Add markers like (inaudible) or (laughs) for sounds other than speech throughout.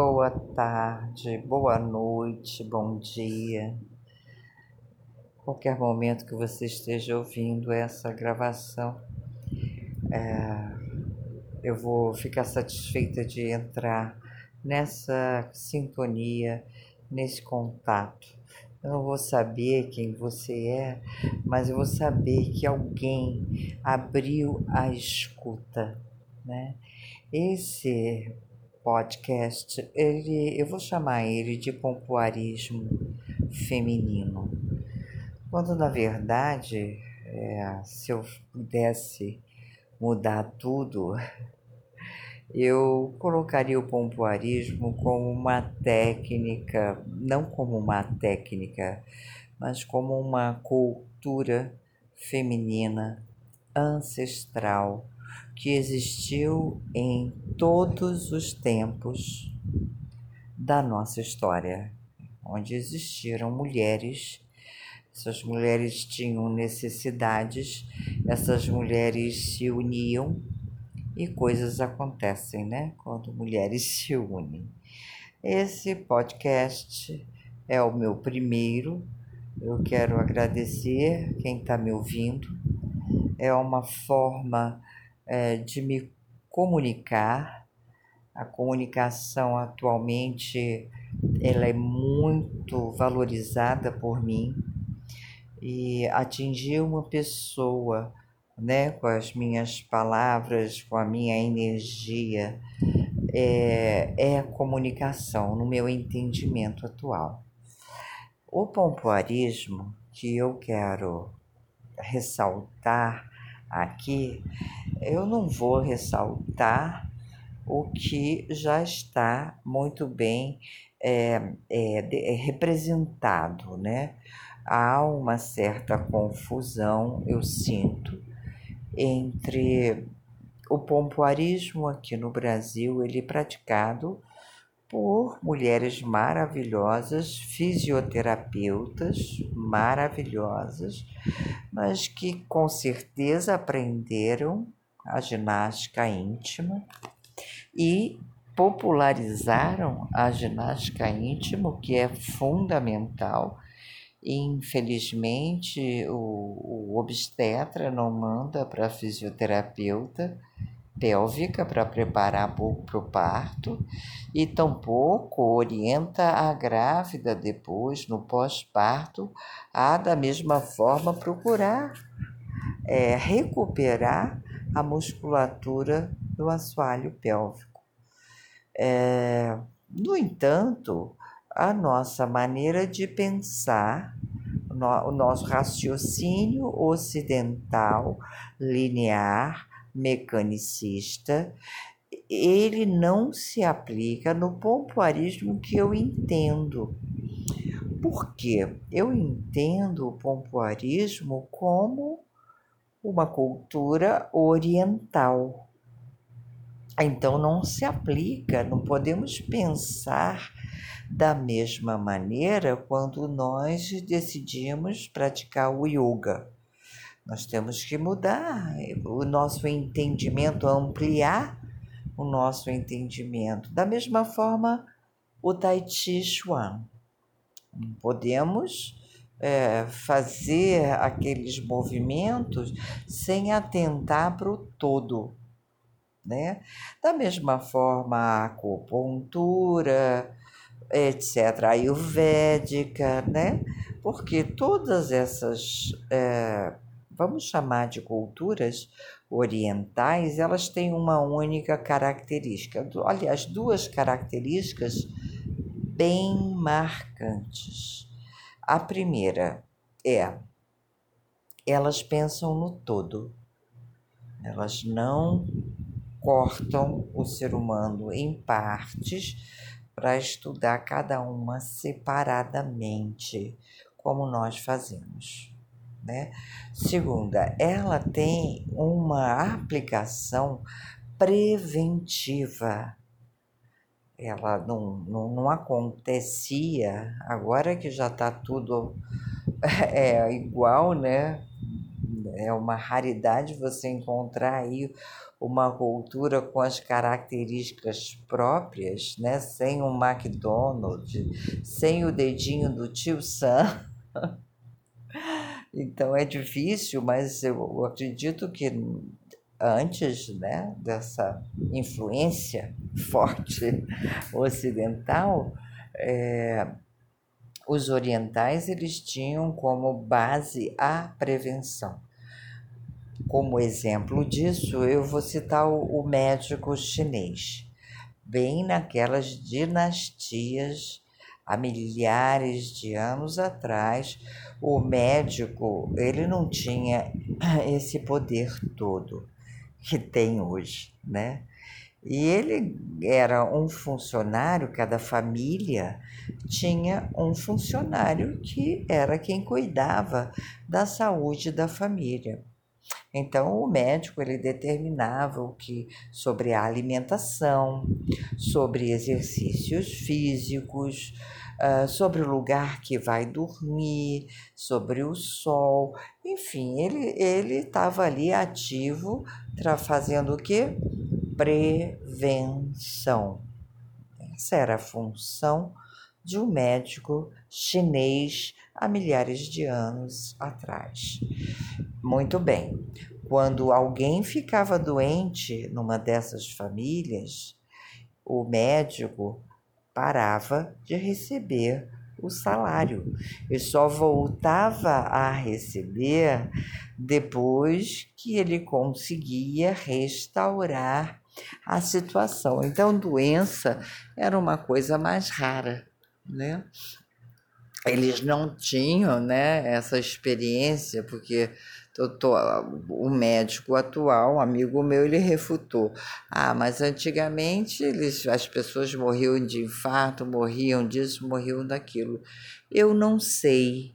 boa tarde, boa noite, bom dia. Qualquer momento que você esteja ouvindo essa gravação, é, eu vou ficar satisfeita de entrar nessa sintonia, nesse contato. Eu não vou saber quem você é, mas eu vou saber que alguém abriu a escuta, né? Esse podcast, ele, eu vou chamar ele de pompoarismo feminino. Quando na verdade, é, se eu pudesse mudar tudo, eu colocaria o pompoarismo como uma técnica, não como uma técnica, mas como uma cultura feminina ancestral que existiu em todos os tempos da nossa história, onde existiram mulheres. Essas mulheres tinham necessidades, essas mulheres se uniam e coisas acontecem, né? Quando mulheres (laughs) se unem. Esse podcast é o meu primeiro. Eu quero agradecer quem está me ouvindo. É uma forma é, de me comunicar. A comunicação atualmente ela é muito valorizada por mim e atingir uma pessoa, né, com as minhas palavras, com a minha energia, é, é comunicação no meu entendimento atual. O pompoarismo que eu quero ressaltar aqui eu não vou ressaltar o que já está muito bem é, é, é representado, né? Há uma certa confusão, eu sinto, entre o pompoarismo aqui no Brasil, ele praticado por mulheres maravilhosas, fisioterapeutas maravilhosas, mas que com certeza aprenderam a ginástica íntima e popularizaram a ginástica íntima, que é fundamental. Infelizmente, o, o obstetra não manda para fisioterapeuta pélvica para preparar para o parto e tampouco orienta a grávida depois, no pós-parto, a da mesma forma procurar é, recuperar a musculatura do assoalho pélvico. É, no entanto, a nossa maneira de pensar, o nosso raciocínio ocidental, linear, mecanicista, ele não se aplica no pompoarismo que eu entendo. Por quê? Eu entendo o pompoarismo como uma cultura oriental. Então não se aplica, não podemos pensar da mesma maneira quando nós decidimos praticar o yoga. Nós temos que mudar o nosso entendimento, ampliar o nosso entendimento. Da mesma forma, o Tai Chi Chuan. Podemos é, fazer aqueles movimentos sem atentar para o todo. Né? Da mesma forma, a acupuntura, etc., a ayurvédica, né? porque todas essas, é, vamos chamar de culturas orientais, elas têm uma única característica, aliás, duas características bem marcantes. A primeira é elas pensam no todo. Elas não cortam o ser humano em partes para estudar cada uma separadamente, como nós fazemos. Né? Segunda, ela tem uma aplicação preventiva ela não, não, não acontecia, agora que já está tudo (laughs) é, igual, né? É uma raridade você encontrar aí uma cultura com as características próprias, né? sem um McDonald's, sem o dedinho do tio Sam. (laughs) então é difícil, mas eu acredito que antes né, dessa influência (laughs) forte ocidental, é, os orientais eles tinham como base a prevenção. Como exemplo disso, eu vou citar o, o médico chinês, bem naquelas dinastias há milhares de anos atrás, o médico ele não tinha (clears throat) esse poder todo que tem hoje, né? E ele era um funcionário, cada família tinha um funcionário que era quem cuidava da saúde da família. Então o médico ele determinava o que sobre a alimentação, sobre exercícios físicos, uh, sobre o lugar que vai dormir, sobre o sol, enfim, ele ele estava ali ativo, fazendo o que? Prevenção. Essa era a função de um médico chinês há milhares de anos atrás. Muito bem. Quando alguém ficava doente numa dessas famílias, o médico parava de receber o salário e só voltava a receber depois que ele conseguia restaurar a situação. Então, doença era uma coisa mais rara, né? Eles não tinham, né, essa experiência, porque tô, o médico atual, um amigo meu, ele refutou. Ah, mas antigamente eles, as pessoas morriam de infarto, morriam disso, morriam daquilo. Eu não sei,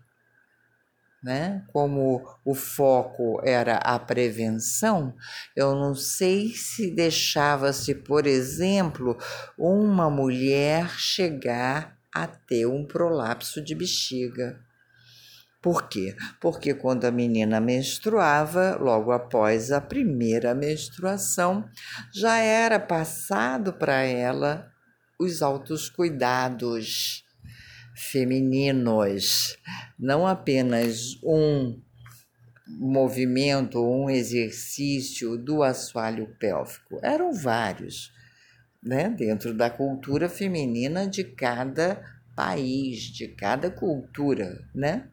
né? Como o foco era a prevenção, eu não sei se deixava-se, por exemplo, uma mulher chegar a ter um prolapso de bexiga por quê? Porque quando a menina menstruava, logo após a primeira menstruação, já era passado para ela os altos cuidados femininos, não apenas um movimento, um exercício do assoalho pélvico, eram vários, né, dentro da cultura feminina de cada país, de cada cultura, né?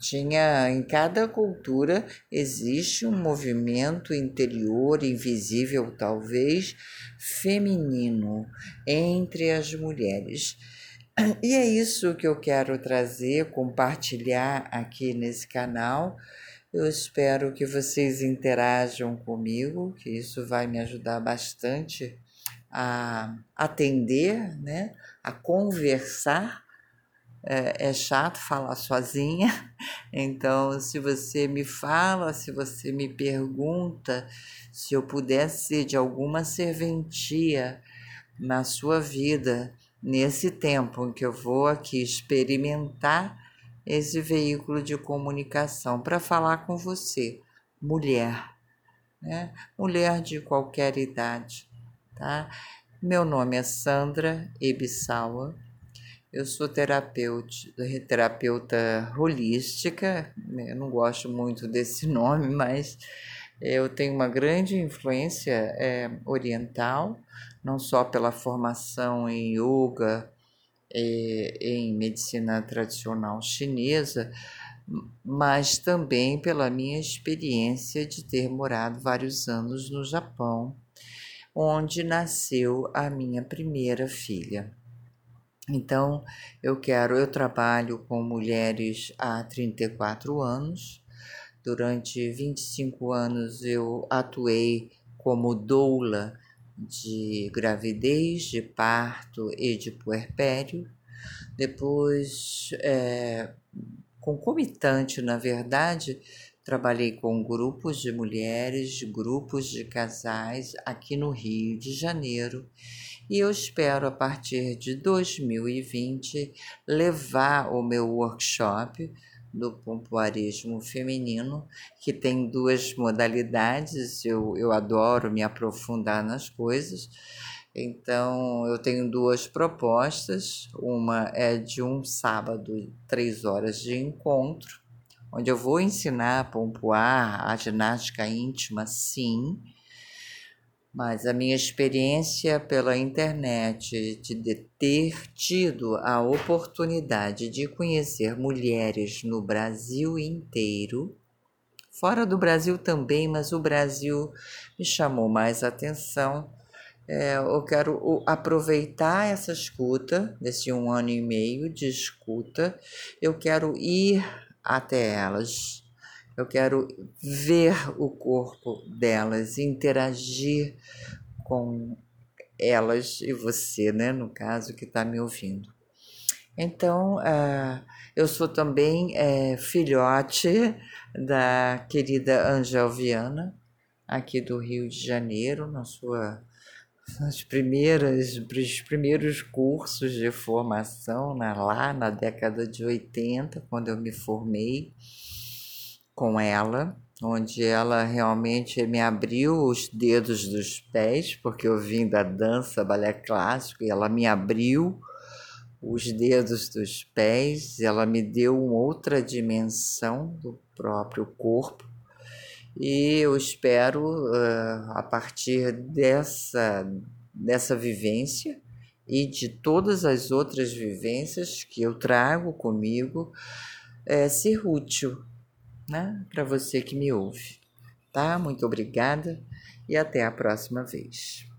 Tinha em cada cultura existe um movimento interior invisível talvez feminino entre as mulheres. E é isso que eu quero trazer compartilhar aqui nesse canal. Eu espero que vocês interajam comigo que isso vai me ajudar bastante a atender né a conversar é, é chato falar sozinha, (laughs) então se você me fala, se você me pergunta se eu pudesse ser de alguma serventia na sua vida, nesse tempo em que eu vou aqui experimentar esse veículo de comunicação para falar com você, mulher, né? Mulher de qualquer idade, tá? Meu nome é Sandra Ebisawa eu sou terapeuta, holística, né? eu não gosto muito desse (laughs) nome, mas eu tenho uma grande influência é, oriental, não só pela formação em yoga, e, em medicina tradicional chinesa, mas também pela minha experiência de ter morado vários anos no Japão, onde nasceu a minha primeira filha. Então, eu quero, eu trabalho com mulheres há 34 anos. Durante 25 anos eu atuei como doula de gravidez, de parto e de puerpério. Depois, é, concomitante, na verdade, trabalhei com grupos de mulheres, grupos de casais aqui no Rio de Janeiro e eu espero a partir de 2020 levar o meu workshop do pompoarismo feminino, que tem duas modalidades. Eu, eu adoro me aprofundar nas coisas. Então, eu tenho duas propostas. Uma é de um sábado, três horas de encontro, onde eu vou ensinar a pompoar a ginástica íntima, sim, mas a minha experiência pela internet de ter tido a oportunidade de conhecer mulheres no Brasil inteiro, fora do Brasil também, mas o Brasil me chamou mais atenção. É, eu quero aproveitar essa escuta, desse um ano e meio de escuta, eu quero ir até elas eu quero ver o corpo delas, interagir com elas e você, né, no caso, que está me ouvindo. Então, uh, eu sou também uh, filhote da querida Angel Viana, aqui do Rio de Janeiro, na sua primeiras os primeiros cursos de formação na, lá na década de 80, quando eu me formei com ela, onde ela realmente me abriu os dedos dos pés, porque eu vim da dança balé clássico e ela me abriu os dedos dos pés, ela me deu outra dimensão do próprio corpo. E eu espero, uh, a partir dessa, dessa vivência e de todas as outras vivências que eu trago comigo, é, ser útil né, para você que me ouve. Tá? Muito obrigada e até a próxima vez.